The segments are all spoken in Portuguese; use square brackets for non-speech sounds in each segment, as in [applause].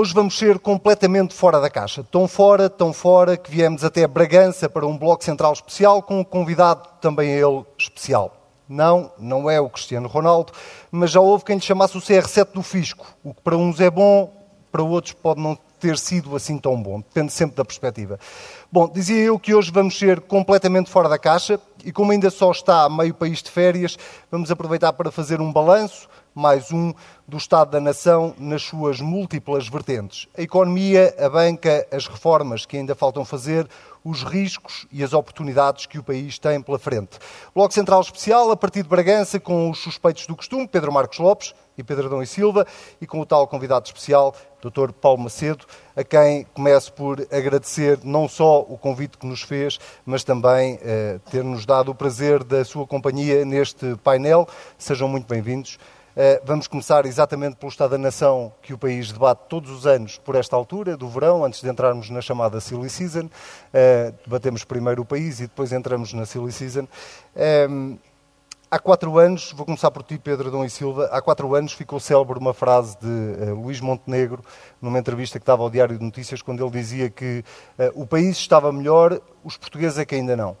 Hoje vamos ser completamente fora da caixa. Tão fora, tão fora, que viemos até Bragança para um Bloco Central especial com um convidado também ele especial. Não, não é o Cristiano Ronaldo, mas já houve quem lhe chamasse o CR7 do fisco. O que para uns é bom, para outros pode não ter sido assim tão bom. Depende sempre da perspectiva. Bom, dizia eu que hoje vamos ser completamente fora da caixa e como ainda só está meio país de férias, vamos aproveitar para fazer um balanço, mais um, do Estado da Nação nas suas múltiplas vertentes. A economia, a banca, as reformas que ainda faltam fazer, os riscos e as oportunidades que o país tem pela frente. Bloco Central Especial, a partir de Bragança, com os suspeitos do costume, Pedro Marcos Lopes e Pedro Adão e Silva, e com o tal convidado especial, Dr. Paulo Macedo, a quem começo por agradecer não só o convite que nos fez, mas também eh, ter-nos dado o prazer da sua companhia neste painel. Sejam muito bem-vindos. Eh, vamos começar exatamente pelo Estado da Nação que o país debate todos os anos por esta altura, do verão, antes de entrarmos na chamada Silly Season. Eh, debatemos primeiro o país e depois entramos na Silly Season. Ehm, há quatro anos, vou começar por ti, Pedro Adão e Silva, há quatro anos ficou célebre uma frase de uh, Luís Montenegro, numa entrevista que estava ao Diário de Notícias, quando ele dizia que uh, o país estava melhor, os portugueses é que ainda não.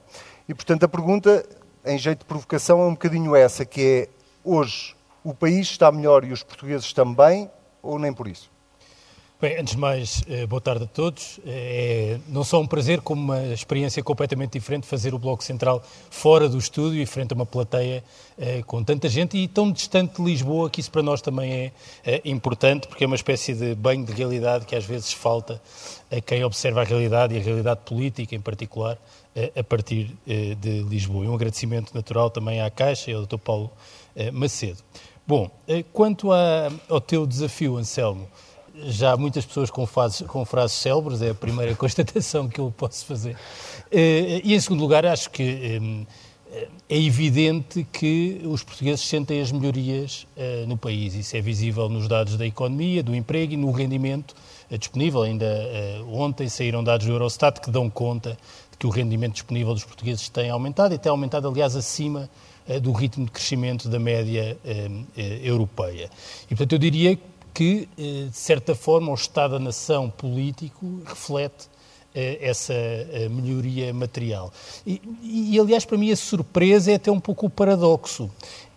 E, portanto, a pergunta, em jeito de provocação, é um bocadinho essa, que é, hoje, o país está melhor e os portugueses também, ou nem por isso? Bem, antes de mais, eh, boa tarde a todos. É não só um prazer, como uma experiência completamente diferente fazer o Bloco Central fora do estúdio e frente a uma plateia é, com tanta gente e tão distante de Lisboa, que isso para nós também é, é, importante, porque é uma espécie de banho de realidade que às vezes falta a quem observa a realidade e a realidade política em particular a partir de Lisboa. E um agradecimento natural também à Caixa e ao Dr. Paulo Macedo. Bom, eh, quanto a, ao teu desafio, Anselmo, já muitas pessoas com, fases, com frases célebres, é a primeira [laughs] constatação que eu posso fazer. Eh, e, em segundo lugar, acho que eh, é evidente que os portugueses sentem as melhorias no país. Isso é visível nos dados da economia, do emprego e no rendimento disponível. Ainda ontem saíram dados do Eurostat que dão conta de que o rendimento disponível dos portugueses tem aumentado e tem aumentado, aliás, acima do ritmo de crescimento da média eh, eh, europeia. E, portanto, eu diria que, de certa forma, o Estado da Nação político reflete essa melhoria material. E, e, aliás, para mim a surpresa é até um pouco o paradoxo.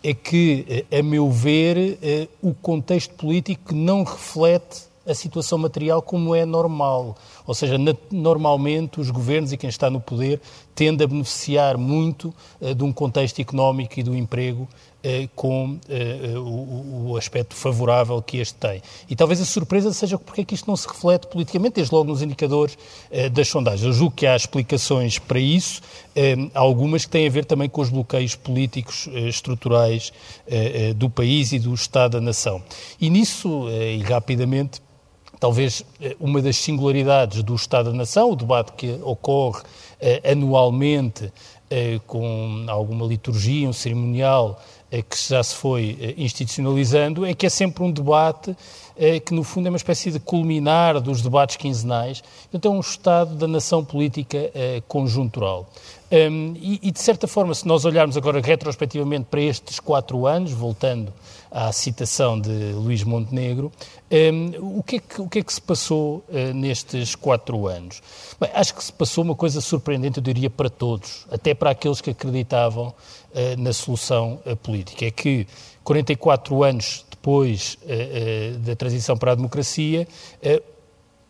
É que, a meu ver, o contexto político não reflete a situação material como é normal. Ou seja, normalmente os governos e quem está no poder tende a beneficiar muito uh, de um contexto económico e do emprego uh, com uh, o, o, aspecto favorável que este tem. E talvez a surpresa seja porque é que isto não se reflete politicamente, desde logo nos indicadores das sondagens. Eu julgo que há explicações para isso, algumas que têm a ver também com os bloqueios políticos estruturais do país e do Estado da nação. E nisso, e rapidamente, talvez eh, uma das singularidades do Estado da Nação, o debate que ocorre eh, anualmente eh, com alguma liturgia, um cerimonial que já se foi institucionalizando, é que é sempre um debate que, no fundo, é uma espécie de culminar dos debates quinzenais. Então, é um Estado da nação política conjuntural. Um, e, e, de certa forma, se nós olharmos agora retrospectivamente para estes quatro anos, voltando à citação de Luís Montenegro, um, o, que é que, o que é que se passou uh, nestes quatro anos? Bem, acho que se passou uma coisa surpreendente, eu diria, para todos, até para aqueles que acreditavam uh, na solução uh, política. É que 44 anos depois da transição para a democracia,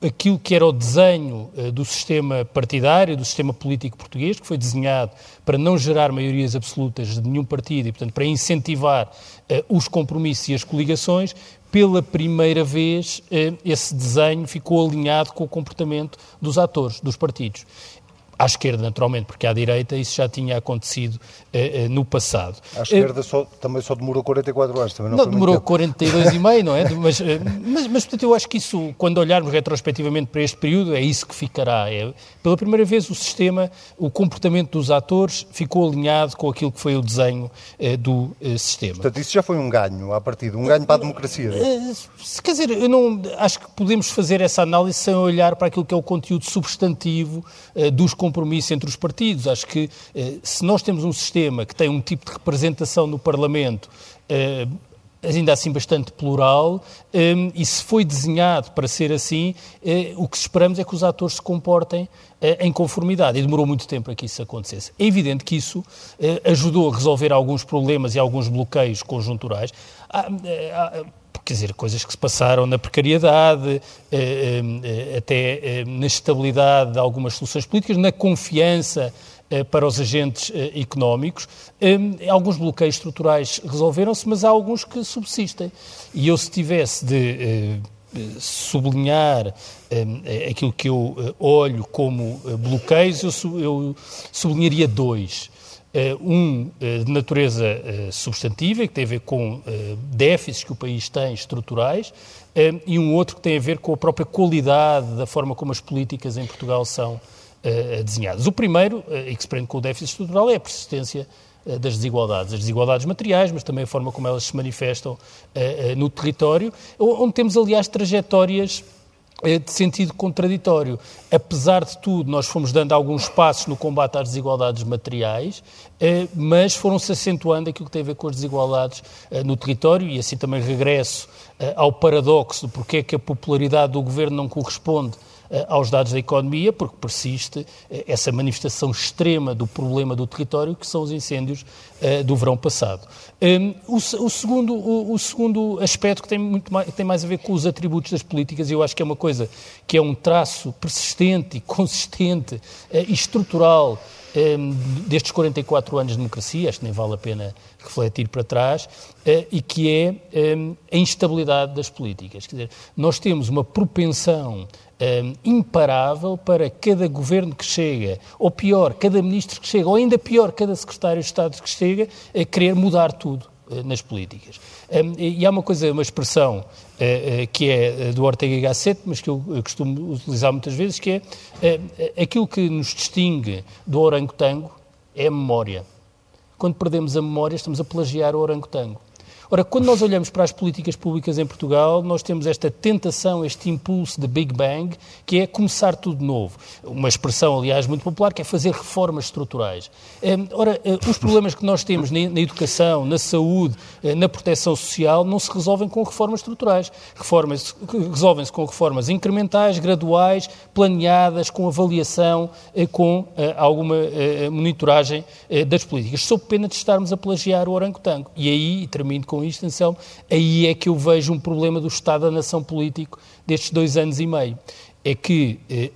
aquilo que era o desenho uh, do sistema partidário, do sistema político português, que foi desenhado para não gerar maiorias absolutas de nenhum partido e, portanto, para incentivar uh, os compromissos e as coligações, pela primeira vez uh, esse desenho ficou alinhado com o comportamento dos atores, dos partidos à esquerda, naturalmente, porque à direita isso já tinha acontecido uh, uh, no passado. À esquerda uh, só, também só demorou 44 anos. Também não, não demorou 42 e [laughs] meio, não é? Mas, mas, mas, portanto, eu acho que isso, quando olharmos retrospectivamente para este período, é isso que ficará. É, pela primeira vez o sistema, o comportamento dos atores ficou alinhado com aquilo que foi o desenho do sistema. Portanto, isso já foi um ganho, à partida, um ganho para a democracia. quer dizer, eu não, acho que podemos fazer essa análise sem olhar para aquilo que é o conteúdo substantivo dos compromisso entre os partidos. Acho que eh, se nós temos um sistema que tem um tipo de representação no Parlamento eh, ainda assim bastante plural, um, e se foi desenhado para ser assim, uh, o que esperamos é que os atores se comportem uh, em conformidade. E demorou muito tempo para que isso acontecesse. É evidente que isso uh, ajudou a resolver alguns problemas e alguns bloqueios conjunturais. Há, há, quer dizer, coisas que se passaram na precariedade, até na estabilidade de algumas soluções políticas, na confiança eh, para os agentes eh, económicos. Eh, alguns bloqueios estruturais resolveram-se, mas há alguns que subsistem. E eu, se tivesse de sublinhar aquilo que eu olho como bloqueios, eu, sublinharia dois. Um de natureza substantiva, que tem a ver com déficits que o país tem estruturais, e um outro que tem a ver com a própria qualidade da forma como as políticas em Portugal são desenhados. O primeiro, e que se prende com o déficit estrutural, é a persistência das desigualdades. As desigualdades materiais, mas também a forma como elas se manifestam no território, onde temos, aliás, trajetórias de sentido contraditório. Apesar de tudo, nós fomos dando alguns passos no combate às desigualdades materiais, mas foram-se acentuando aquilo que tem a ver com as desigualdades no território, e assim também regresso ao paradoxo de porque é que a popularidade do governo não corresponde eh, aos dados da economia, porque persiste eh, essa manifestação extrema do problema do território, que são os incêndios uh, do verão passado. Um, o, segundo, o, segundo aspecto que tem, muito mais, tem mais a ver com os atributos das políticas, e eu acho que é uma coisa que é um traço persistente [laughs] consistente e estrutural um, destes 44 anos de democracia, acho que nem vale a pena refletir para trás, e que é um, a instabilidade das políticas. Quer dizer, nós temos uma propensão um, imparável para cada governo que chega, ou pior, cada ministro que chega, ou ainda pior, cada secretário de Estado que chega, a querer mudar tudo uh, nas políticas. Um, e há uma coisa, uma expressão uh, uh, que é do Ortega y Gasset, mas que eu, eu costumo utilizar muitas vezes, que é aquilo que nos distingue do orangotango é a memória. Quando perdemos a memória, estamos a plagiar o orangotango. Ora, quando nós olhamos para as políticas públicas em Portugal, nós temos esta tentação, este impulso de Big Bang, que é começar tudo de novo. Uma expressão, aliás, muito popular, que é fazer reformas estruturais. Hum, ora, eh, os problemas que nós temos na educação, na saúde, eh, na proteção social, não se resolvem com reformas estruturais. Reformas resolvem-se com reformas incrementais, graduais, planeadas, com avaliação, eh, com alguma monitoragem das políticas, sob pena de estarmos a plagiar o orangotango. E aí, termino com atenção, aí é que eu vejo um problema do Estado da nação político destes dois anos e meio. É que, eh,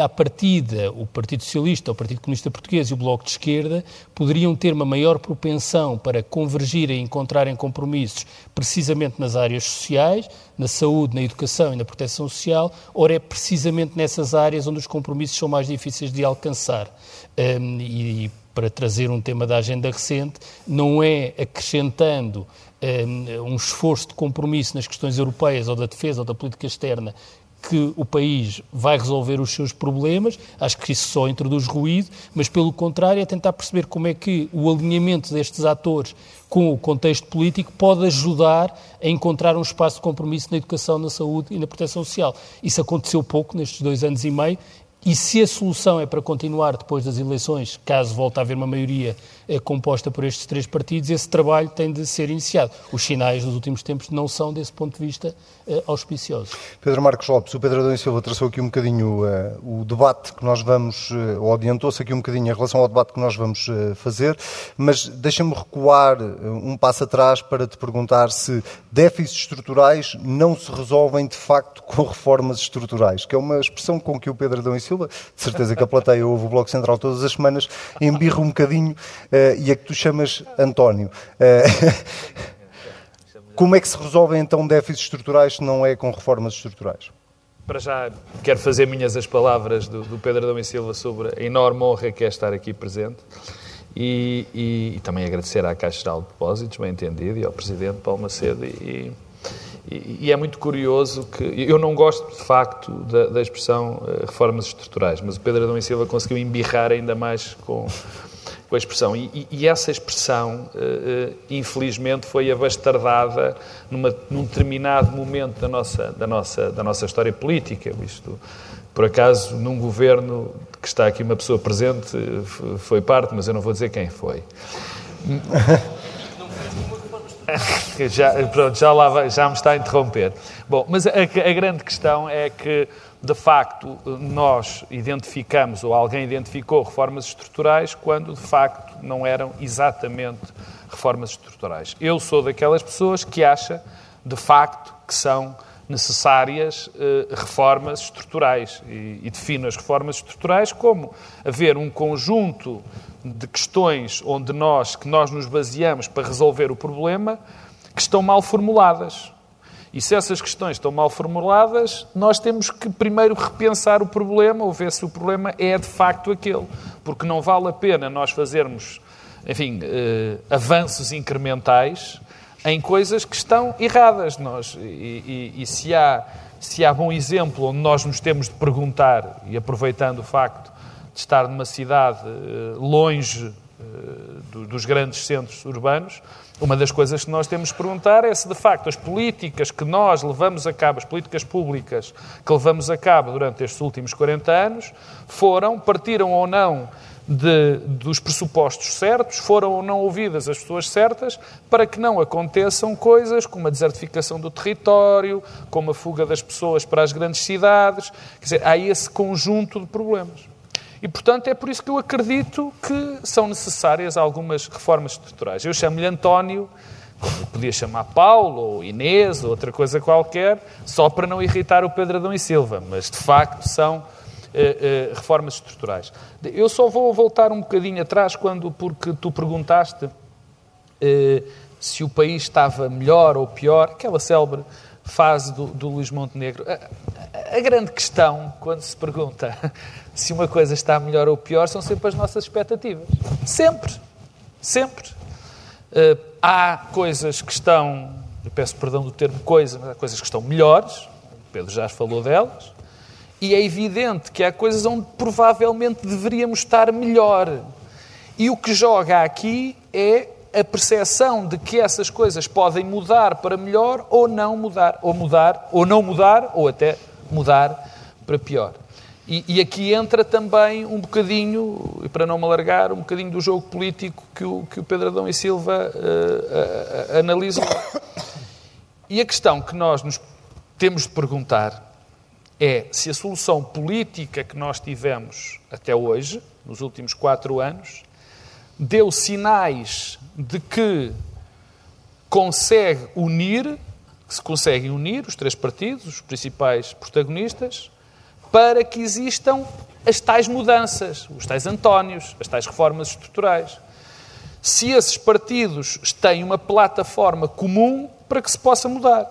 à partida, o Partido Socialista, o Partido Comunista Português e o Bloco de Esquerda poderiam ter uma maior propensão para convergir e encontrarem compromissos precisamente nas áreas sociais, na saúde, na educação e na proteção social, ora é precisamente nessas áreas onde os compromissos são mais difíceis de alcançar. Um, e para trazer um tema da agenda recente, não é acrescentando um, um esforço de compromisso nas questões europeias ou da defesa ou da política externa que o país vai resolver os seus problemas, acho que isso só introduz ruído, mas pelo contrário é tentar perceber como é que o alinhamento destes atores com o contexto político pode ajudar a encontrar um espaço de compromisso na educação, na saúde e na proteção social. Isso aconteceu pouco nestes dois anos e meio e se a solução é para continuar depois das eleições, caso volte a haver uma maioria composta por estes três partidos, esse trabalho tem de ser iniciado. Os sinais nos últimos tempos não são, desse ponto de vista, eh, auspiciosos. Pedro Marcos Lopes, o Pedro Adão e Silva traçou aqui um bocadinho uh, o debate que nós vamos, uh, ou adiantou-se aqui um bocadinho em relação ao debate que nós vamos uh, fazer, mas deixa-me recuar um passo atrás para te perguntar se déficits estruturais não se resolvem de facto com reformas estruturais, que é uma expressão com que o Pedro Adão e Silva, de certeza que a plateia ouve o Bloco Central todas as semanas, embirra um bocadinho uh, e a que tu chamas António. Uh, [laughs] como é que se resolvem então déficits estruturais se não é com reformas estruturais? Para já, quero fazer minhas as palavras do, do Pedro Adão e Silva sobre a enorme honra que é estar aqui presente e, e, e também agradecer à Caixa Geral de Depósitos, bem entendido, e ao Presidente Paulo Macedo. E, e, é muito curioso que. Eu não gosto, de facto, da, da expressão uh, reformas estruturais, mas o Pedro Adão e Silva conseguiu embirrar ainda mais com, com a expressão. E, e essa expressão, uh, infelizmente, foi abastardada numa, num determinado momento da nossa, da, nossa, da nossa história política. Isto, por acaso, num governo que está aqui uma pessoa presente, foi parte, mas eu não vou dizer quem foi. [laughs] Já, pronto, já, lá já me está a interromper. Bom, mas a, a grande questão é que, de facto, nós identificamos, ou alguém identificou, reformas estruturais quando, de facto, não eram exatamente reformas estruturais. Eu sou daquelas pessoas que acha, de facto, que são necessárias eh, reformas estruturais e, e defino as reformas estruturais como haver um conjunto de questões onde nós, que nós nos baseamos para resolver o problema, que estão mal formuladas. E se essas questões estão mal formuladas, nós temos que primeiro repensar o problema ou ver se o problema é de facto aquele. Porque não vale a pena nós fazermos, enfim, eh, avanços incrementais em coisas que estão erradas. Nós, e, e, e se, há, se há bom exemplo onde nós nos temos de perguntar, e aproveitando o facto de estar numa cidade eh, longe eh, dos grandes centros urbanos, uma das coisas que nós temos de perguntar é se, de facto, as políticas que nós levamos a cabo, as políticas públicas que levamos a cabo durante estes últimos 40 anos, foram, partiram ou não de, dos pressupostos certos, foram ou não ouvidas as pessoas certas, para que não aconteçam coisas como a desertificação do território, como a fuga das pessoas para as grandes cidades. Quer dizer, há esse conjunto de problemas. E, portanto, é por isso que eu acredito que são necessárias algumas reformas estruturais. Eu chamo-lhe António, como podia chamar Paulo, ou Inês, ou outra coisa qualquer, só para não irritar o Pedro Adão e Silva, mas, de facto, são uh, uh, reformas estruturais. Eu só vou voltar um bocadinho atrás, quando, porque tu perguntaste uh, se o país estava melhor ou pior, aquela célebre fase do, do Luís Montenegro. A, grande questão, quando se pergunta [laughs] se uma coisa está melhor ou pior, são sempre as nossas expectativas. Sempre. Sempre. Uh, há coisas que estão, eu peço perdão do termo coisa, mas há coisas que estão melhores, o Pedro já falou delas, e é evidente que há coisas onde provavelmente deveríamos estar melhor. E o que joga aqui é a percepção de que essas coisas podem mudar para melhor ou não mudar, ou mudar, ou não mudar, ou até mudar para pior. E, e aqui entra também um bocadinho, e para não me alargar, um bocadinho do jogo político que o, que o Pedro Adão e Silva uh, uh, analisam. E a questão que nós nos temos de perguntar é se a solução política que nós tivemos até hoje, nos últimos quatro anos, deu sinais de que consegue unir, se conseguem unir os três partidos, os principais protagonistas, para que existam as tais mudanças, os tais Antónios, as tais reformas estruturais. Se esses partidos têm uma plataforma comum para que se possa mudar.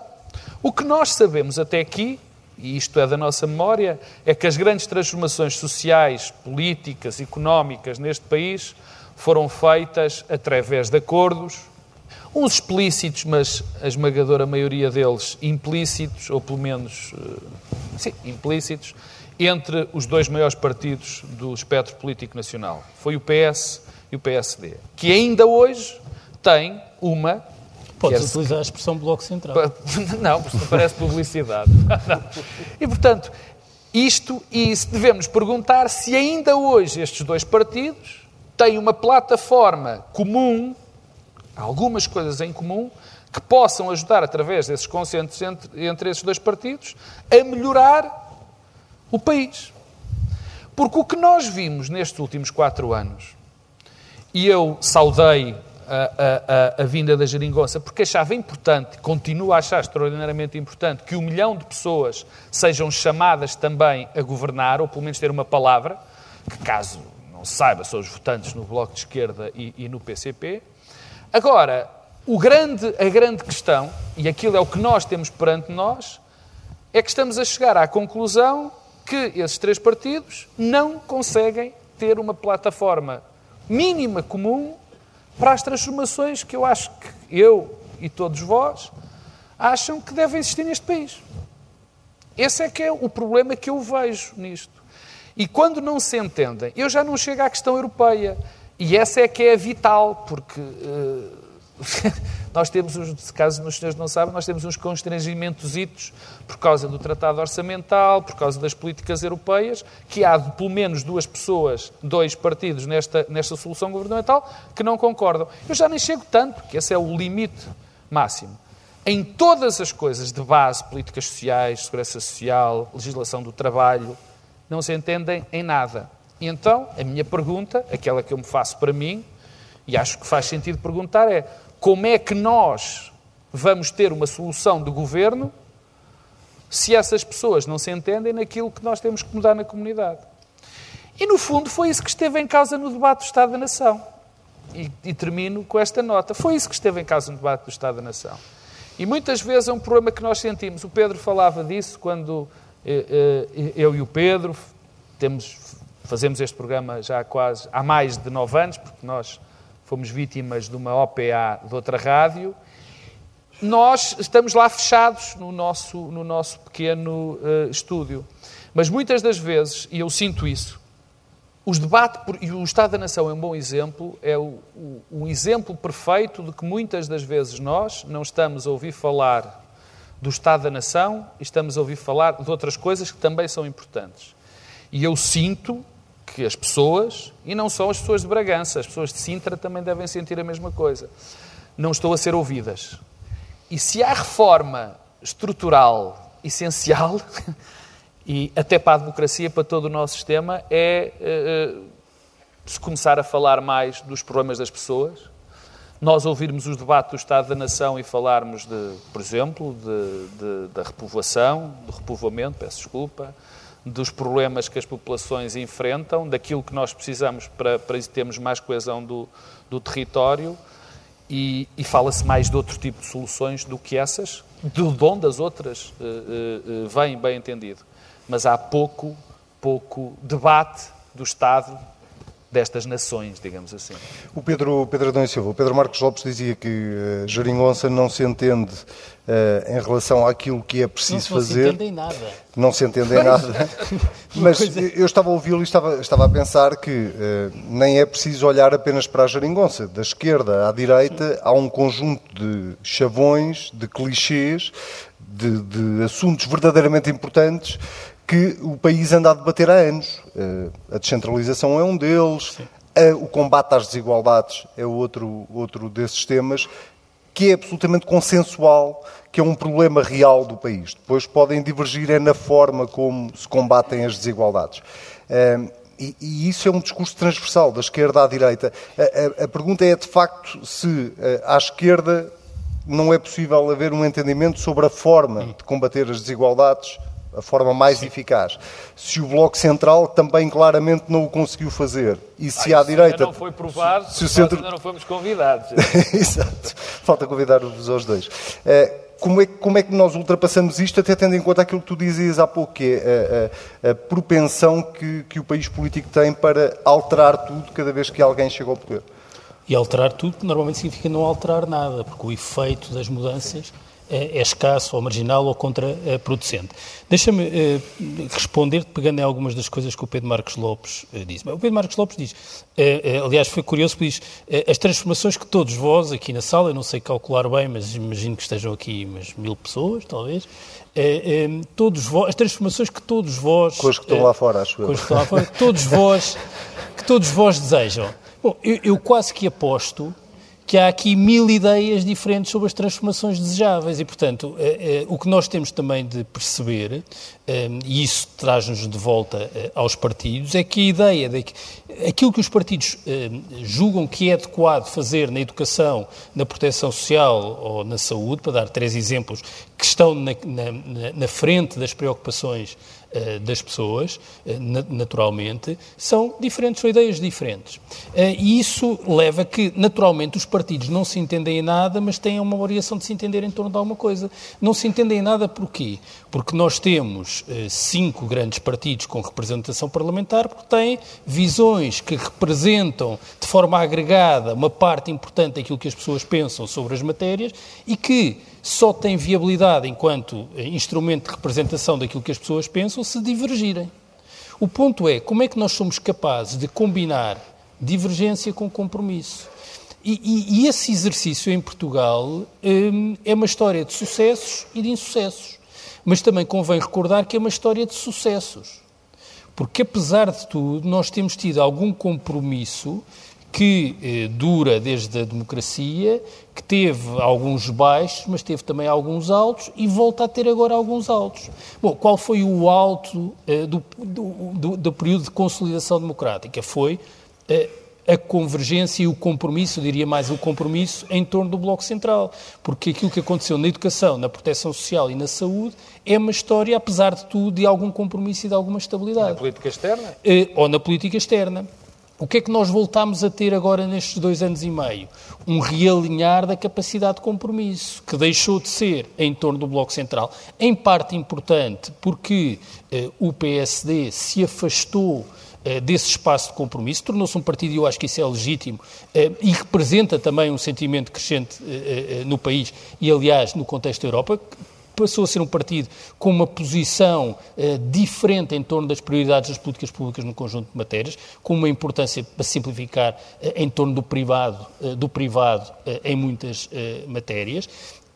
O que nós sabemos até aqui, e isto é da nossa memória, é que as grandes transformações sociais, políticas, económicas neste país foram feitas através de acordos, uns explícitos, mas a esmagadora maioria deles implícitos, ou pelo menos, eh, sim, implícitos, entre os dois maiores partidos do espectro político nacional. Foi o PS e o PSD, que ainda hoje tem uma Podes é utilizar a expressão Bloco Central. [laughs] Não, parece publicidade. [laughs] E, portanto, isto, e devemos perguntar se ainda hoje estes dois partidos têm uma plataforma comum, algumas coisas em comum, que possam ajudar, através desses consensos entre, entre esses dois partidos, a melhorar o país. Porque o que nós vimos nestes últimos quatro anos, e eu saudei a, a, a, vinda da geringonça, porque achava importante, continuo a achar extraordinariamente importante, que um milhão de pessoas sejam chamadas também a governar, ou pelo menos ter uma palavra, que caso não saiba, são os votantes no Bloco de Esquerda e, e no PCP. Agora, o grande, a grande questão, e aquilo é o que nós temos perante nós, é que estamos a chegar à conclusão que esses três partidos não conseguem ter uma plataforma mínima comum para as transformações que eu acho que eu e todos vós acham que devem existir neste país. Esse é que é o problema que eu vejo nisto. E quando não se entendem, eu já não chego à questão europeia. E essa é que é vital, porque uh, [laughs] nós temos, uns, caso os senhores não sabem, nós temos uns constrangimentos por causa do tratado orçamental, por causa das políticas europeias, que há de, pelo menos duas pessoas, dois partidos nesta, nesta solução governamental que não concordam. Eu já nem chego tanto, que esse é o limite máximo. Em todas as coisas de base, políticas sociais, segurança social, legislação do trabalho, não se entendem em nada. E então, a minha pergunta, aquela que eu me faço para mim, e acho que faz sentido perguntar, é como é que nós vamos ter uma solução de governo se essas pessoas não se entendem naquilo que nós temos que mudar na comunidade? E, no fundo, foi isso que esteve em causa no debate do Estado da Nação. E, e, termino com esta nota. Foi isso que esteve em causa no debate do Estado da Nação. E muitas vezes é um problema que nós sentimos. O Pedro falava disso quando eh, eh, eu e o Pedro temos, fazemos este programa já há quase há mais de nove anos, porque nós fomos vítimas de uma OPA de outra rádio. Nós estamos lá fechados no nosso, no nosso pequeno uh, estúdio. Mas muitas das vezes, e eu sinto isso, os debates, e o Estado da Nação é um bom exemplo, é o, o, exemplo perfeito de que muitas das vezes nós não estamos a ouvir falar do Estado da Nação estamos a ouvir falar de outras coisas que também são importantes. E eu sinto que as pessoas, e não só as pessoas de Bragança, as pessoas de Sintra também devem sentir a mesma coisa, não estão a ser ouvidas. E se há reforma estrutural essencial, [laughs] e até para a democracia, para todo o nosso sistema, é uh, se começar a falar mais dos problemas das pessoas, nós ouvirmos os debates do Estado da Nação e falarmos, de, por exemplo, de, de, da repovoação, do repovoamento, peço desculpa, dos problemas que as populações enfrentam, daquilo que nós precisamos para, para termos mais coesão do, do território. E, e fala-se mais de outro tipo de soluções do que essas, de onde as outras uh, uh, bem entendido. Mas há pouco, pouco debate do Estado destas nações, digamos assim. O Pedro, Pedro Adão e Silva, o Pedro Marcos Lopes dizia que uh, Jeringonça não se entende uh, em relação àquilo que é preciso não, fazer. Não se entende em nada. Não se entende em nada. [laughs] Mas eu estava a ouvi-lo e estava, estava a pensar que uh, nem é preciso olhar apenas para a Jeringonça. Da esquerda à direita há um conjunto de chavões, de clichês, de, de assuntos verdadeiramente importantes que o país anda a debater há anos. Eh, a descentralização é um deles, o combate às desigualdades é outro, outro desses temas, que é absolutamente consensual, que é um problema real do país. Depois podem divergir é na forma como se combatem as desigualdades. Eh, e, e, isso é um discurso transversal, da esquerda à direita. A, a, a pergunta é, de facto, se eh, à esquerda não é possível haver um entendimento sobre a forma de combater as desigualdades a forma mais Sim. eficaz. Se o Bloco Central também claramente não o conseguiu fazer, e se à direita... não foi provado, se o centro... ainda não fomos convidados. [laughs] Exato. Falta convidar-vos aos dois. Eh, como é, como é, que nós ultrapassamos isto, até tendo em conta aquilo que tu dizias há pouco, que é a, a, a propensão que, que o país político tem para alterar tudo cada vez que alguém chega ao poder? E alterar tudo normalmente significa não alterar nada, porque o efeito das mudanças é, é escasso ou marginal ou contraproducente. Deixa-me eh, responder pegando em algumas das coisas que o Pedro Marcos Lopes eh, disse. O Pedro Marcos Lopes diz, eh, aliás foi curioso, diz, eh, as transformações que todos vós aqui na sala, eu não sei calcular bem, mas imagino que estejam aqui umas mil pessoas, talvez, todos vós, as transformações que todos vós... Com os que estão lá fora, acho eu. Com os que estão lá fora, todos vós, que todos vós desejam. Bom, eu, eu quase que aposto que há aqui mil ideias diferentes sobre as transformações desejáveis. E, portanto, eh, eh, o que nós temos também de perceber, eh, e isso traz-nos de volta aos partidos, é que a ideia de que aquilo que os partidos julgam que é adequado fazer na educação, na proteção social ou na saúde, para dar três exemplos que estão na, na, na frente das preocupações das pessoas, eh, naturalmente, são diferentes, são ideias diferentes. Eh, e isso leva a que, naturalmente, os partidos não se entendem em nada, mas têm uma variação de se entender em torno de alguma coisa. Não se entendem em nada porquê? Porque nós temos cinco grandes partidos com representação parlamentar, porque têm visões que representam de forma agregada uma parte importante daquilo que as pessoas pensam sobre as matérias e que só tem viabilidade enquanto instrumento de representação daquilo que as pessoas pensam se divergirem. O ponto é como é que nós somos capazes de combinar divergência com compromisso. E, e, e esse exercício em Portugal hum, é uma história de sucessos e de insucessos. Mas também convém recordar que é uma história de sucessos. Porque, apesar de tudo, nós temos tido algum compromisso que eh, dura desde a democracia, que teve alguns baixos, mas teve também alguns altos e volta a ter agora alguns altos. Bom, qual foi o alto eh, do, do, do, do, período de consolidação democrática? Foi eh, a convergência e o compromisso, eu diria mais o compromisso, em torno do Bloco Central. Porque aquilo que aconteceu na educação, na proteção social e na saúde é uma história, apesar de tudo, de algum compromisso e de alguma estabilidade. Na política externa? Eh, ou na política externa. O que é que nós voltamos a ter agora nestes dois anos e meio? Um realinhar da capacidade de compromisso, que deixou de ser em torno do Bloco Central, em parte importante porque eh, o PSD se afastou eh, desse espaço de compromisso, tornou-se um partido, e eu acho que isso é legítimo, eh, e representa também um sentimento crescente eh, no país e, aliás, no contexto da Europa, passou a ser um partido com uma posição diferente em torno das prioridades das políticas públicas no conjunto de matérias, com uma importância, para simplificar, em torno do privado, do privado em muitas matérias.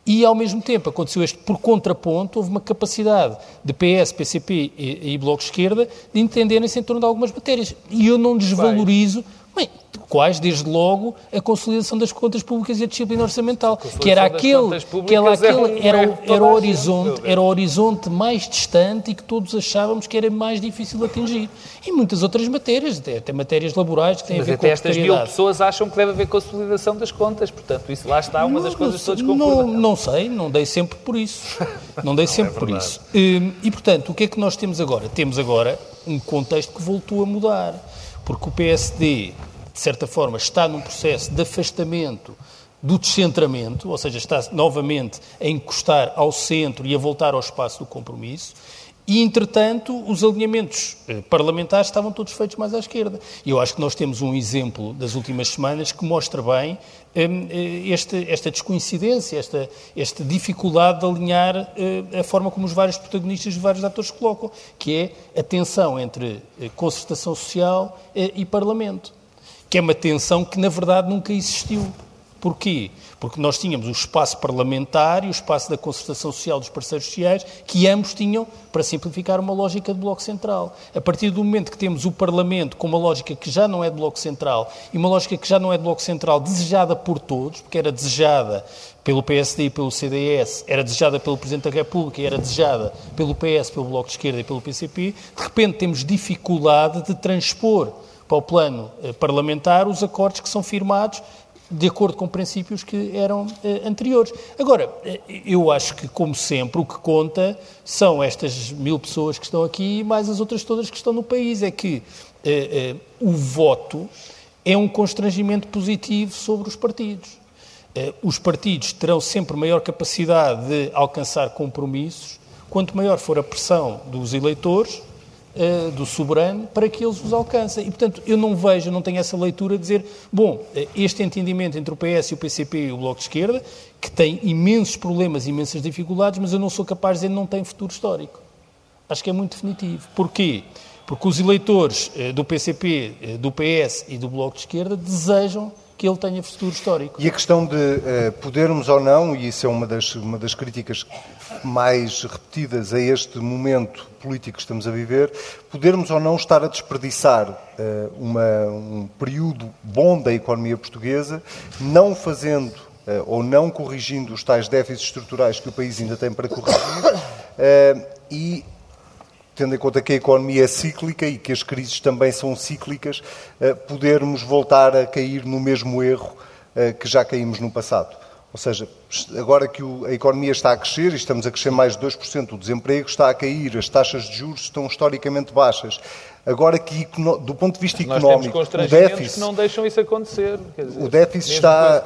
E, ao mesmo tempo, aconteceu este por contraponto, houve uma capacidade de PS, PCP e, e Bloco de Esquerda de entenderem-se em torno de algumas matérias. E eu não desvalorizo quais, desde logo, a consolidação das contas públicas e a disciplina orçamental, que era aquele, que era, aquele, é um, era, era, o horizonte, era o horizonte mais distante e que todos achávamos que era mais difícil de atingir. E muitas outras matérias, até, matérias laborais que têm Mas a ver até com estas mil pessoas acham que deve haver consolidação das contas, portanto, isso lá está uma das coisas que todos concordam. Não, não sei, não dei sempre por isso. Não dei [laughs] sempre é por isso. E, hum, e, portanto, o que é que nós temos agora? Temos agora um contexto que voltou a mudar porque o PSD, de certa forma, está num processo de afastamento do descentramento, ou seja, está novamente a encostar ao centro e a voltar ao espaço do compromisso, e, entretanto, os alinhamentos eh, parlamentares estavam todos feitos mais à esquerda. E eu acho que nós temos um exemplo das últimas semanas que mostra bem hum, eh, esta, esta descoincidência, esta, esta dificuldade de alinhar eh, a forma como os vários protagonistas, os vários atores colocam, que é a tensão entre concertação social e Parlamento, que é uma tensão que, na verdade, nunca existiu. Porquê? Porque nós tínhamos o espaço parlamentar e o espaço da concertação social dos parceiros sociais, que ambos tinham, para simplificar, uma lógica de bloco central. A partir do momento que temos o Parlamento com uma lógica que já não é de bloco central e uma lógica que já não é de bloco central desejada por todos, porque era desejada pelo PSD e pelo CDS, era desejada pelo Presidente da República e era desejada pelo PS, pelo Bloco de Esquerda e pelo PCP, de repente temos dificuldade de transpor para o plano eh, parlamentar os acordos que são firmados de acordo com princípios que eram eh, anteriores. Agora, eh, eu acho que, como sempre, o que conta são estas mil pessoas que estão aqui mais as outras todas que estão no país. É que o voto é um constrangimento positivo sobre os partidos. os partidos terão sempre maior capacidade de alcançar compromissos quanto maior for a pressão dos eleitores uh, do soberano para que eles os alcancem. E, portanto, eu não vejo, não tenho essa leitura de dizer, bom, uh, este entendimento entre o PS, o PCP e o Bloco de Esquerda, que tem imensos problemas, imensas dificuldades, mas eu não sou capaz de dizer não tem futuro histórico. Acho que é muito definitivo. Porquê? Porque os eleitores uh, do PCP, do PS e do Bloco de Esquerda desejam que ele tenha futuro histórico. E a questão de uh, podermos ou não, e isso é uma das, uma das críticas mais repetidas a este momento político que estamos a viver, podermos ou não estar a desperdiçar uh, uma, um período bom da economia portuguesa, não fazendo uh, ou não corrigindo os tais déficits estruturais que o país ainda tem para corrigir e tendo em conta que a economia é cíclica e que as crises também são cíclicas, eh, podermos voltar a cair no mesmo erro eh, que já caímos no passado. Ou seja, agora que a economia está a crescer, e estamos a crescer mais de 2%, o desemprego está a cair, as taxas de juros estão historicamente baixas. Agora que, do ponto de vista Nós económico, o déficit... que não deixam isso acontecer. Dizer, o déficit está...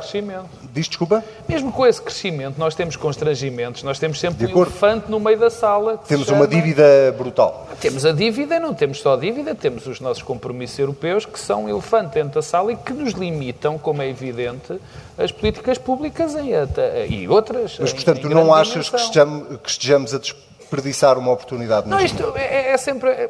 Diz desculpa? Mesmo com esse crescimento, nós temos constrangimentos, nós temos sempre um elefante no meio da sala. Temos chama... uma dívida brutal. Temos a dívida, não temos só a dívida, temos os nossos compromissos europeus que são um elefante dentro da sala e que nos limitam, como é evidente, as políticas públicas em, e outras. Mas, portanto, em, em não achas que estejamos, que estejamos, a desperdiçar uma oportunidade? Não, isto é, é sempre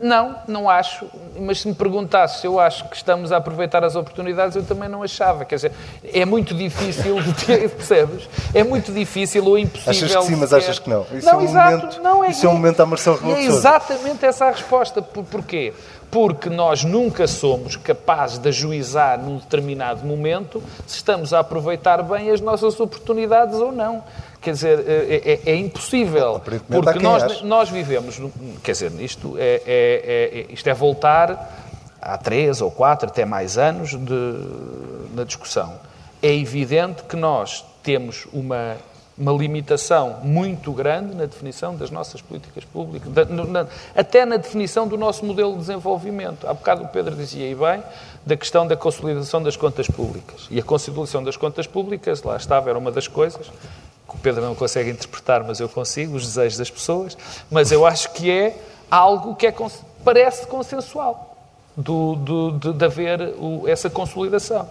não, não acho. Mas se me perguntasse se eu acho que estamos a aproveitar as oportunidades, eu também não achava. Quer dizer, é muito difícil, [laughs] percebes? É muito difícil ou impossível. Achas que sim, mas achas que não. Isso não, é um exato. Momento, não é, isso é um momento a Marcelo Rebelo É exatamente essa a resposta. Por, porquê? Porque nós nunca somos capazes de ajuizar num determinado momento se estamos a aproveitar bem as nossas oportunidades ou não. Quer dizer, é, é, é impossível. Porque nós, nós vivemos. Quer dizer, isto é, é, é, isto é voltar há três ou quatro, até mais anos de, na discussão. É evidente que nós temos uma, uma limitação muito grande na definição das nossas políticas públicas, da, na, até na definição do nosso modelo de desenvolvimento. Há bocado o Pedro dizia aí bem da questão da consolidação das contas públicas. E a consolidação das contas públicas, lá estava, era uma das coisas que o Pedro não consegue interpretar, mas eu consigo, os desejos das pessoas, mas eu acho que é algo que é, parece consensual, do, do, de, de haver o, essa consolidação.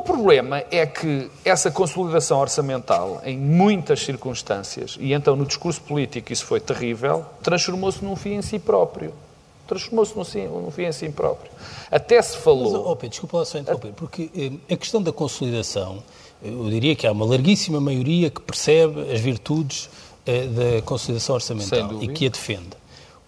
O problema é que essa consolidação orçamental, em muitas circunstâncias, e então no discurso político isso foi terrível, transformou-se num fim em si próprio. Transformou-se num, num fim em si próprio. Até se falou. Mas, oh Pedro, desculpa lá só interromper, porque eh, a questão da consolidação eu diria que há uma larguíssima maioria que percebe as virtudes eh, da consolidação orçamental e que a defende.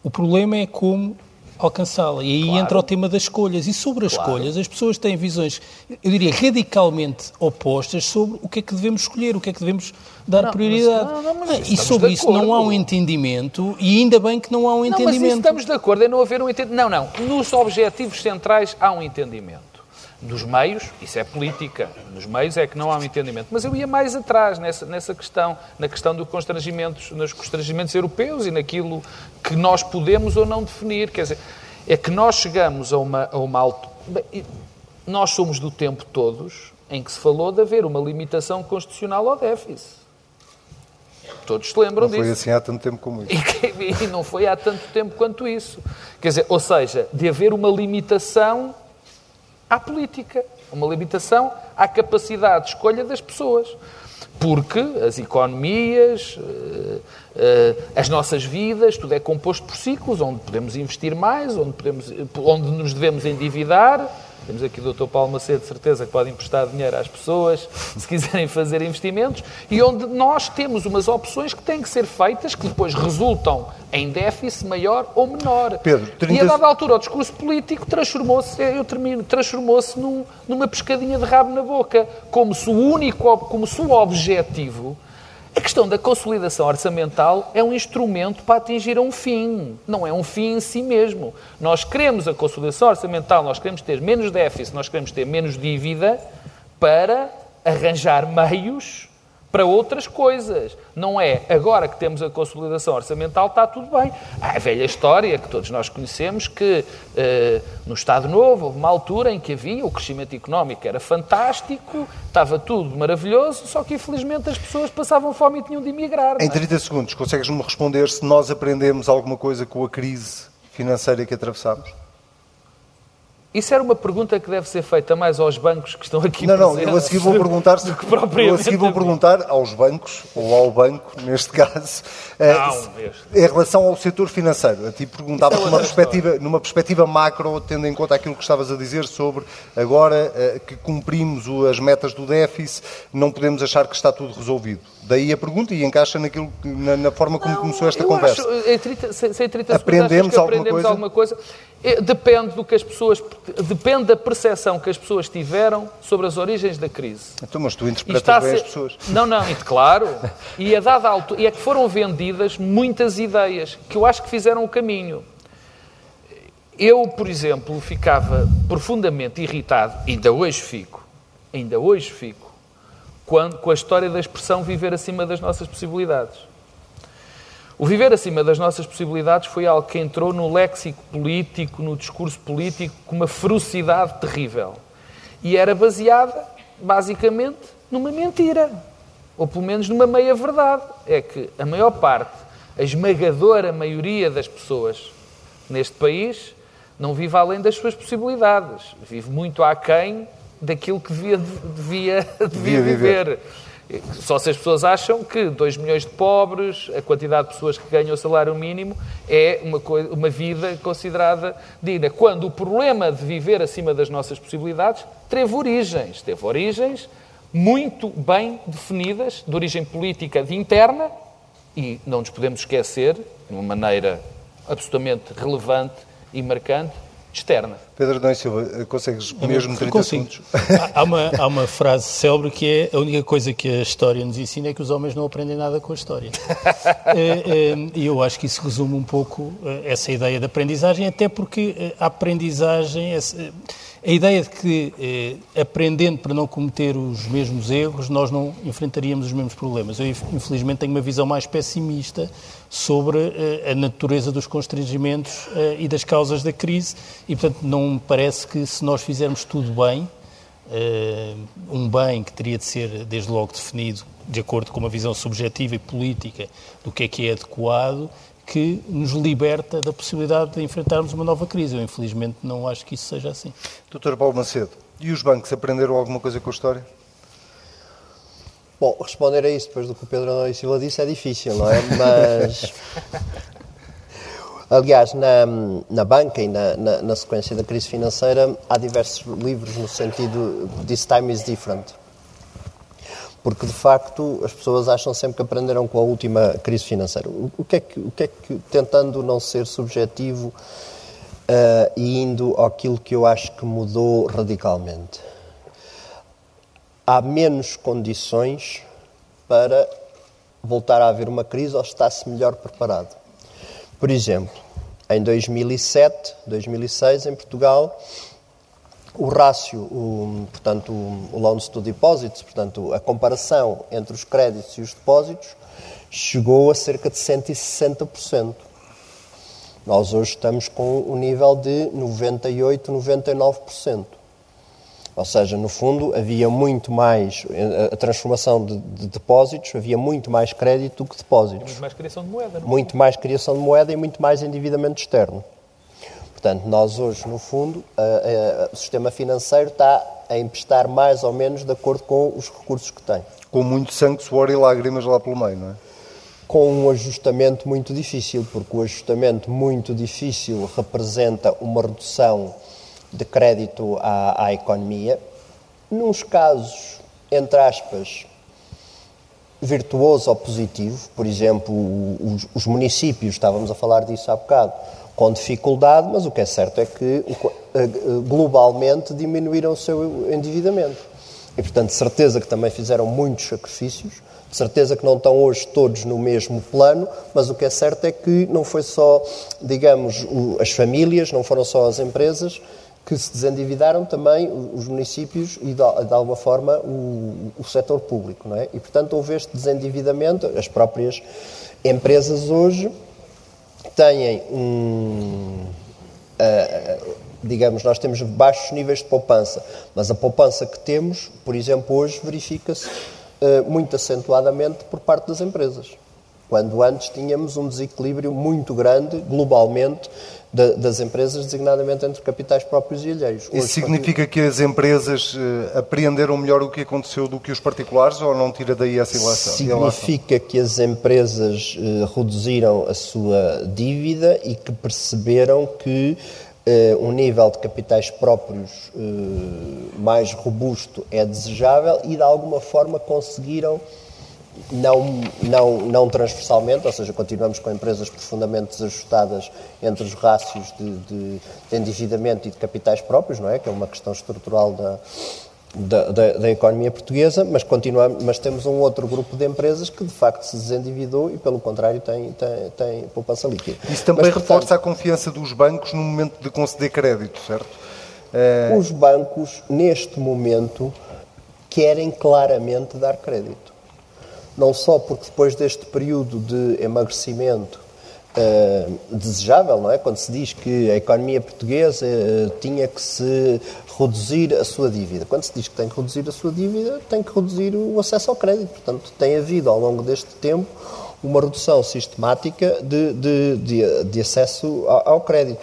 O problema é como alcançá-la. E aí claro. entra o tema das escolhas. E sobre as claro. escolhas, as pessoas têm visões, eu diria, radicalmente opostas sobre o que é que devemos escolher, o que é que devemos dar não, prioridade. Mas, não, não, e sobre isso acordo. não há um entendimento, e ainda bem que não há um entendimento. Não, mas estamos de acordo, é não haver um entendimento. Não, não. Nos objetivos centrais há um entendimento. Dos meios, isso é política. Nos meios é que não há um entendimento. Mas eu ia mais atrás nessa, nessa questão, na questão dos constrangimentos, nos constrangimentos europeus e naquilo que nós podemos ou não definir. Quer dizer, é que nós chegamos a uma, a uma alto... Nós somos do tempo todos em que se falou de haver uma limitação constitucional ao déficit. Todos se lembram disso. Não foi assim há tanto tempo como isso. E, e não foi há tanto tempo quanto isso. Quer dizer, ou seja, de haver uma limitação à política, uma limitação à capacidade de escolha das pessoas. Porque as economias, eh, eh, as nossas vidas, tudo é composto por ciclos, onde podemos investir mais, onde, podemos, onde nos devemos endividar, temos aqui o Dr. Paulo Macedo, de certeza, que pode emprestar dinheiro às pessoas se quiserem fazer investimentos, e onde nós temos umas opções que têm que ser feitas, que depois resultam em déficit maior ou menor. Pedro, 30... E a dada altura o discurso político transformou-se, eu termino, transformou-se num, numa pescadinha de rabo na boca, como se o único, como se o objetivo a questão da consolidação orçamental é um instrumento para atingir um fim, não é um fim em si mesmo. Nós queremos a consolidação orçamental, nós queremos ter menos déficit, nós queremos ter menos dívida para arranjar meios para outras coisas. Não é agora que temos a consolidação orçamental, está tudo bem. Há a velha história que todos nós conhecemos que eh, no Estado Novo houve uma altura em que havia o crescimento económico era fantástico, estava tudo maravilhoso, só que infelizmente as pessoas passavam fome e tinham de emigrar. Em 30 é? segundos, consegues-me responder se nós aprendemos alguma coisa com a crise financeira que atravessamos? Isso era uma pergunta que deve ser feita mais aos bancos que estão aqui Não, não, eu a seguir vou [laughs] perguntar, se, eu a seguir vou perguntar aos bancos, ou ao banco, neste [laughs] caso, eh, não, em relação ao setor financeiro. A ti perguntava é numa perspectiva, numa perspectiva macro, tendo em conta aquilo que estavas a dizer sobre agora eh, que cumprimos as metas do déficit, não podemos achar que está tudo resolvido. Daí a pergunta e encaixa naquilo, na, na forma como não, começou esta conversa. Acho, em 30, sem 30 aprendemos, alguma, coisa? alguma coisa? É, depende do que as pessoas depende da percepção que as pessoas tiveram sobre as origens da crise. Então, mas tu interpretas bem ser... as pessoas. Não, não, claro. E a dada altura, e é que foram vendidas muitas ideias que eu acho que fizeram o caminho. Eu, por exemplo, ficava profundamente irritado, ainda hoje fico, ainda hoje fico, quando, com a história da expressão viver acima das nossas possibilidades. O viver acima das nossas possibilidades foi algo que entrou no léxico político, no discurso político, com uma ferocidade terrível. E era baseada, basicamente, numa mentira. Ou pelo menos numa meia-verdade. É que a maior parte, a esmagadora maioria das pessoas neste país não vive além das suas possibilidades. Vive muito aquém daquilo que devia, devia, [laughs] devia viver. viver. Só se as pessoas acham que 2 milhões de pobres, a quantidade de pessoas que ganham o salário mínimo, é uma, coisa, uma vida considerada digna. Quando o problema de viver acima das nossas possibilidades teve origens. Teve origens muito bem definidas, de origem política de interna, e não nos podemos esquecer, de uma maneira absolutamente relevante e marcante, externa. Pedro Adão Silva, consegues mesmo 30 consigo. segundos? Há uma, há uma frase célebre que é a única coisa que a história nos ensina é que os homens não aprendem nada com a história. [laughs] E eu acho que isso resume um pouco eh, essa ideia de aprendizagem, até porque eh, a aprendizagem... A ideia de que, eh, aprendendo para não cometer os mesmos erros, nós não enfrentaríamos os mesmos problemas. Eu, infelizmente, tenho uma visão mais pessimista sobre eh, a natureza dos constrangimentos eh, e das causas da crise e, portanto, não me parece que se nós fizermos tudo bem, eh, um bem que teria de ser, desde logo, definido de acordo com uma visão subjetiva e política do que é que é adequado, que nos liberta da possibilidade de enfrentarmos uma nova crise. Eu, infelizmente, não acho que isso seja assim. Doutor Paulo Macedo, e os bancos aprenderam alguma coisa com a história? Bom, responder a isso depois do que o Pedro André Silva disse é difícil, não é? Mas. [laughs] Aliás, na, na banca e na, na, na, sequência da crise financeira, há diversos livros no sentido This time is different. Porque, de facto, as pessoas acham sempre que aprenderam com a última crise financeira. O, que, é que, o que é que, tentando não ser subjetivo uh, e indo àquilo que eu acho que mudou radicalmente, há menos condições para voltar a haver uma crise ou está-se melhor preparado. Por exemplo, em 2007, 2006, em Portugal, o rácio, o, portanto, o loans to deposits, portanto, a comparação entre os créditos e os depósitos, chegou a cerca de 160%. Nós hoje estamos com um nível de 98, 99%. Ou seja, no fundo, havia muito mais a transformação de, de, depósitos, havia muito mais crédito do que depósitos. Muito mais criação de moeda. Não? Muito mais criação de moeda e muito mais endividamento externo. Portanto, nós hoje, no fundo, a, a, o sistema financeiro está a emprestar mais ou menos de acordo com os recursos que tem. Com muito sangue, suor e lágrimas lá pelo meio, não é? Com um ajustamento muito difícil, porque o ajustamento muito difícil representa uma redução de crédito à, à economia. Nos casos, entre aspas, virtuoso ou positivo, por exemplo, os, os, municípios, estávamos a falar disso há bocado, com dificuldade, mas o que é certo é que globalmente diminuíram o seu endividamento. E, portanto, certeza que também fizeram muitos sacrifícios, de certeza que não estão hoje todos no mesmo plano, mas o que é certo é que não foi só, digamos, as famílias, não foram só as empresas, que se desendividaram também os municípios e, de, alguma forma, o, o setor público. Não é? E, portanto, houve este desendividamento. As próprias empresas hoje têm um. Uh, digamos, nós temos baixos níveis de poupança, mas a poupança que temos, por exemplo, hoje verifica-se uh, muito acentuadamente por parte das empresas. Quando antes tínhamos um desequilíbrio muito grande, globalmente, das empresas, designadamente entre capitais próprios e alheios. Isso significa que as empresas uh, apreenderam melhor o que aconteceu do que os particulares ou não tira daí essa ilação? Significa que as empresas uh, reduziram a sua dívida e que perceberam que uh, um nível de capitais próprios mais robusto é desejável e de alguma forma conseguiram não, não, não transversalmente, ou seja, continuamos com empresas profundamente desajustadas entre os rácios de, de, de endividamento e de capitais próprios, não é? Que é uma questão estrutural da, da, da, da, economia portuguesa, mas, continuamos, mas temos um outro grupo de empresas que de facto se desendividou e, pelo contrário, tem, tem, tem poupança líquida. Isso também mas, reforça portanto, a confiança dos bancos no momento de conceder crédito, certo? É... Os bancos, neste momento, querem claramente dar crédito não só porque depois deste período de emagrecimento uh, desejável, não é? Quando se diz que a economia portuguesa uh, tinha que se reduzir a sua dívida. Quando se diz que tem que reduzir a sua dívida, tem que reduzir o acesso ao crédito. Portanto, tem havido ao longo deste tempo uma redução sistemática de, de, de, de acesso ao, ao crédito.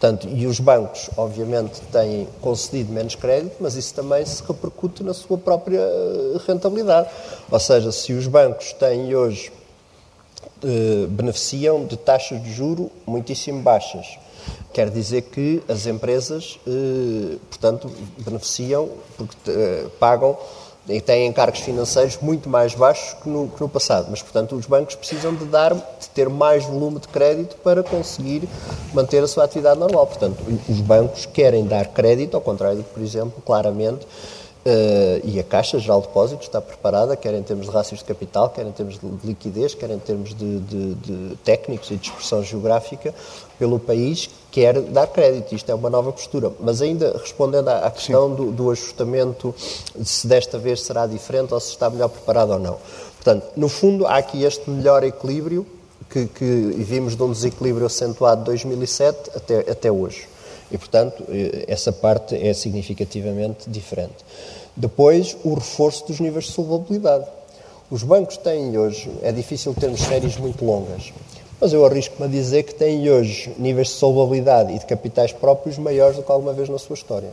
Portanto, e os bancos, obviamente, têm concedido menos crédito, mas isso também se repercute na sua própria eh, rentabilidade. Ou seja, se os bancos têm hoje, eh, beneficiam de taxas de juro muitíssimo baixas, quer dizer que as empresas, eh, portanto, beneficiam porque eh, pagam e têm encargos financeiros muito mais baixos que no, que no, passado. Mas, portanto, os bancos precisam de, dar, de ter mais volume de crédito para conseguir manter a sua atividade normal. Portanto, os bancos querem dar crédito, ao contrário do que, por exemplo, claramente, Uh, e a Caixa Geral de Depósitos está preparada, quer em termos de rácios de capital, quer em termos de liquidez, quer em termos de, de, de técnicos e de expressão geográfica, pelo país, quer dar crédito. Isto é uma nova postura. Mas ainda respondendo à, questão do, do, ajustamento, se desta vez será diferente ou se está melhor preparado ou não. Portanto, no fundo, há aqui este melhor equilíbrio que, que vimos de um desequilíbrio acentuado de 2007 até, até hoje. E, portanto, eh, essa parte é significativamente diferente. Depois, o reforço dos níveis de solvabilidade. Os bancos têm hoje, é difícil termos séries muito longas, mas eu arrisco-me a dizer que têm hoje níveis de solvabilidade e de capitais próprios maiores do que alguma vez na sua história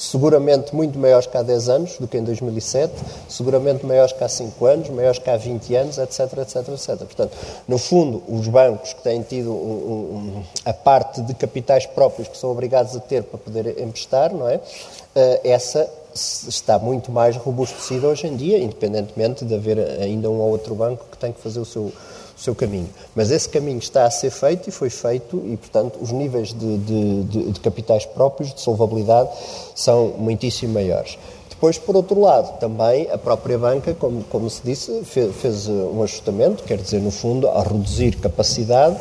seguramente muito maiores que há 10 anos do que em 2007, seguramente maiores que há 5 anos, maiores que há 20 anos, etc, etc, etc. Portanto, no fundo, os bancos que têm tido um, um, a parte de capitais próprios que são obrigados a ter para poder emprestar, não é? Uh, essa está muito mais robustecida hoje em dia, independentemente de haver ainda um ou outro banco que tem que fazer o seu seu caminho. Mas esse caminho está a ser feito e foi feito, e, portanto, os níveis de, de, de, de capitais próprios, de solvabilidade, são muitíssimo maiores. Depois, por outro lado, também a própria banca, como, como se disse, fez, fez um ajustamento, quer dizer, no fundo, a reduzir capacidade,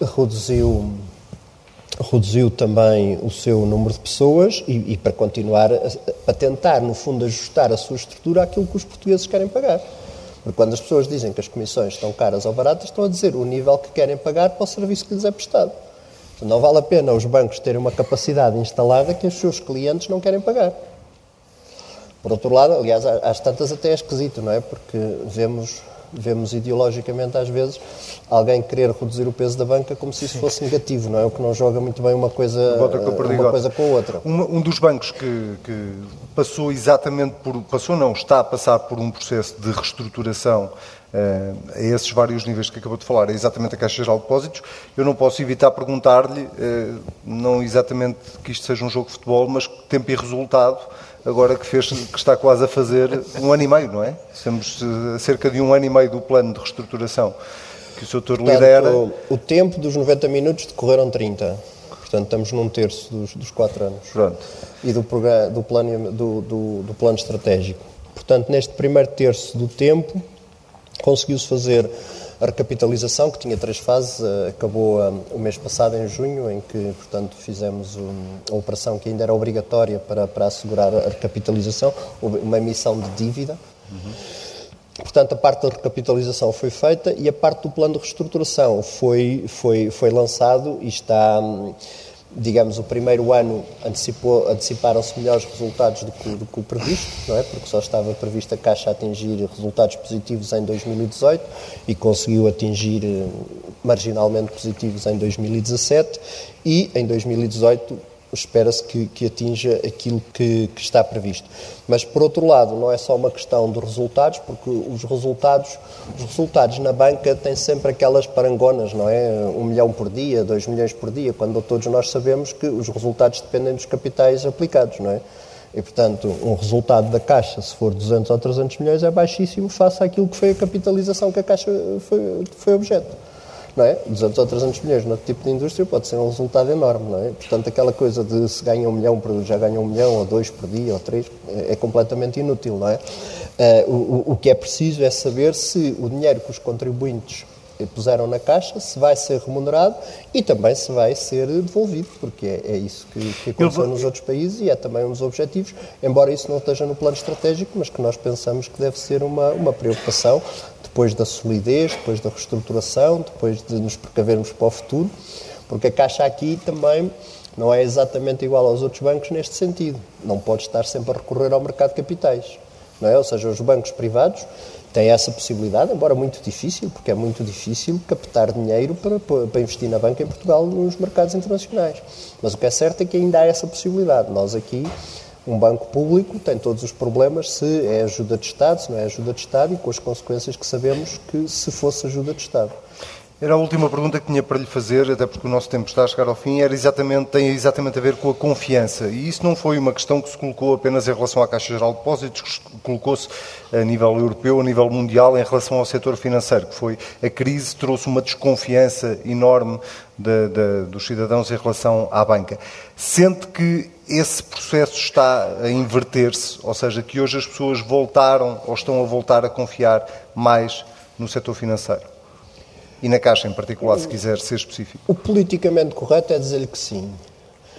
reduziu reduziu também o seu número de pessoas e, e para continuar a, a, tentar, no fundo, ajustar a sua estrutura àquilo que os portugueses querem pagar. Porque quando as pessoas dizem que as comissões estão caras ou baratas, estão a dizer o nível que querem pagar para o serviço que lhes é prestado. Não vale a pena os bancos terem uma capacidade instalada que os seus clientes não querem pagar. Por outro lado, aliás, às tantas até é esquisito, não é? Porque vemos vemos ideologicamente às vezes alguém querer reduzir o peso da banca como se isso fosse negativo, não é? O que não joga muito bem uma coisa, uma coisa com a outra. Um, um dos bancos que, que, passou exatamente por, passou não, está a passar por um processo de reestruturação Uh, a esses vários níveis que acabou de falar, é exatamente a Caixa Geral de Depósitos. Eu não posso evitar perguntar-lhe, uh, não exatamente que isto seja um jogo de futebol, mas tempo e resultado agora que, fez, que está quase a fazer um ano e meio, não é? Estamos a eh, cerca de um ano e meio do plano de reestruturação que o Sr. Lidera. O tempo dos 90 minutos decorreram 30. Portanto, estamos num terço dos, dos quatro anos. Pronto. E do, do, plano, do, do, do plano estratégico. Portanto, neste primeiro terço do tempo, conseguiu-se fazer a recapitalização, que tinha três fases, eh, acabou um, o mês passado, em junho, em que, portanto, fizemos a operação que ainda era obrigatória para, para assegurar a recapitalização, uma emissão de dívida. Uhum. Portanto, a parte da recapitalização foi feita e a parte do plano de reestruturação foi, foi, foi lançado e está. Um, digamos, o primeiro ano anteciparam-se melhores resultados do que, do que, o previsto, não é? Porque só estava previsto a Caixa atingir resultados positivos em 2018 e conseguiu atingir eh, marginalmente positivos em 2017 e em 2018 espera-se que, que, atinja aquilo que, que, está previsto. Mas, por outro lado, não é só uma questão de resultados, porque os resultados, os resultados na banca têm sempre aquelas parangonas, não é? Um milhão por dia, dois milhões por dia, quando todos nós sabemos que os resultados dependem dos capitais aplicados, não é? E, portanto, um resultado da Caixa, se for 200 ou 300 milhões, é baixíssimo face àquilo que foi a capitalização que a Caixa foi, foi objeto não é? 200 ou 300 milhões no tipo de indústria pode ser um resultado enorme, não é? Portanto, aquela coisa de se ganha um milhão, já ganha um milhão, ou dois por dia, ou três, é, é completamente inútil, não é? Uh, o, o que é preciso é saber se o dinheiro que os contribuintes puseram na caixa, se vai ser remunerado e também se vai ser devolvido, porque é, é isso que, que aconteceu vou... nos outros países e é também um dos objetivos, embora isso não esteja no plano estratégico, mas que nós pensamos que deve ser uma, uma preocupação depois da solidez, depois da reestruturação, depois de nos precavermos para o futuro, porque a Caixa aqui também não é exatamente igual aos outros bancos neste sentido. Não pode estar sempre a recorrer ao mercado de capitais. Não é? Ou seja, os bancos privados tem essa possibilidade, embora muito difícil, porque é muito difícil captar dinheiro para, para investir na banca em Portugal nos mercados internacionais. Mas o que é certo é que ainda há essa possibilidade. Nós aqui, um banco público tem todos os problemas se é ajuda de Estado, se não é ajuda de Estado e com as consequências que sabemos que se fosse ajuda de Estado. Era a última pergunta que tinha para lhe fazer, até porque o nosso tempo está a chegar ao fim, era exatamente, tem exatamente a ver com a confiança. E isso não foi uma questão que se colocou apenas em relação à Caixa Geral de Depósitos, colocou-se a nível europeu, a nível mundial, em relação ao setor financeiro, que foi a crise trouxe uma desconfiança enorme de, de, dos cidadãos em relação à banca. Sente que esse processo está a inverter-se, ou seja, que hoje as pessoas voltaram ou estão a voltar a confiar mais no setor financeiro? E na Caixa em particular, se quiser ser específico. O politicamente correto é dizer-lhe que sim.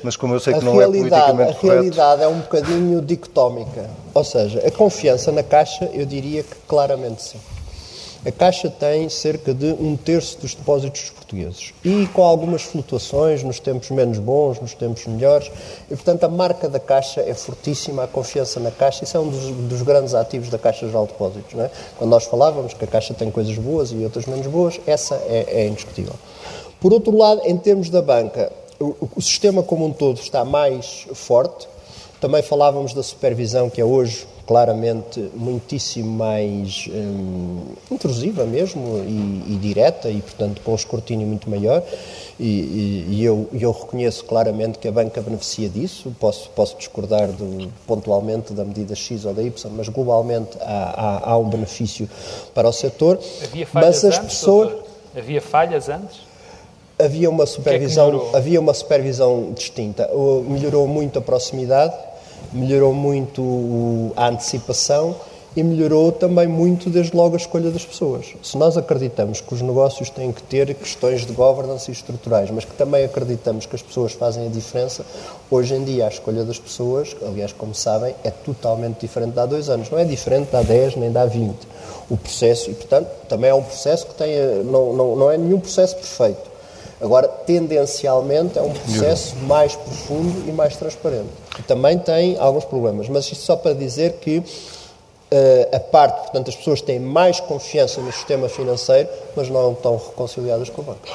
Mas como eu sei que a não é politicamente correto... A realidade é um bocadinho dicotómica. Ou seja, a confiança na Caixa, eu diria que claramente sim. A Caixa tem cerca de um terço dos depósitos portugueses e com algumas flutuações nos tempos menos bons, nos tempos melhores. E, portanto, a marca da Caixa é fortíssima, a confiança na Caixa. Isso é um dos, dos grandes ativos da Caixa Geral de Depósitos. Não é? Quando nós falávamos que a Caixa tem coisas boas e outras menos boas, essa é, é indiscutível. Por outro lado, em termos da banca, o, o sistema como um todo está mais forte. Também falávamos da supervisão, que é hoje claramente muitíssimo mais hum, intrusiva mesmo e, e, direta e, portanto, com um escrutínio muito maior. E, e, e eu, eu, reconheço claramente que a banca beneficia disso. Posso, posso discordar do, pontualmente da medida X ou da Y, mas globalmente há, há, há um benefício para o setor. Havia falhas mas as antes, pessoas. Doutor? Havia falhas antes? Havia uma supervisão, que é havia uma supervisão distinta. Melhorou muito a proximidade melhorou muito a antecipação e melhorou também muito, desde logo, a escolha das pessoas. Se nós acreditamos que os negócios têm que ter questões de governance e estruturais, mas que também acreditamos que as pessoas fazem a diferença, hoje em dia a escolha das pessoas, aliás, como sabem, é totalmente diferente de há dois anos. Não é diferente de há 10 nem de há 20. O processo, e portanto, também é um processo que tem, não, não, não é nenhum processo perfeito. Agora, tendencialmente, é um processo mais profundo e mais transparente. E também tem alguns problemas, mas isto só para dizer que uh, a parte, portanto, as pessoas têm mais confiança no sistema financeiro, mas não estão reconciliadas com o banco.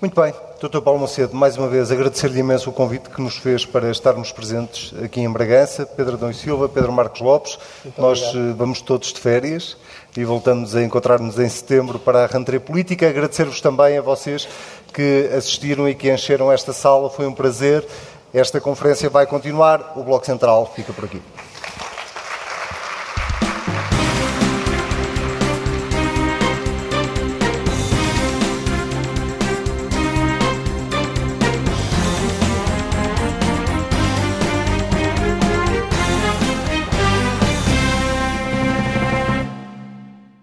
Muito bem. Dr. Paulo Macedo, mais uma vez agradecer-lhe imenso o convite que nos fez para estarmos presentes aqui em Bragança. Pedro Adão e Silva, Pedro Marcos Lopes, Muito nós obrigado. Eh, vamos todos de férias e voltamos a encontrar-nos em setembro para a Rentrée Política. Agradecer-vos também a vocês que assistiram e que encheram esta sala. Foi um prazer. Esta conferência vai continuar. O Bloco Central fica por aqui.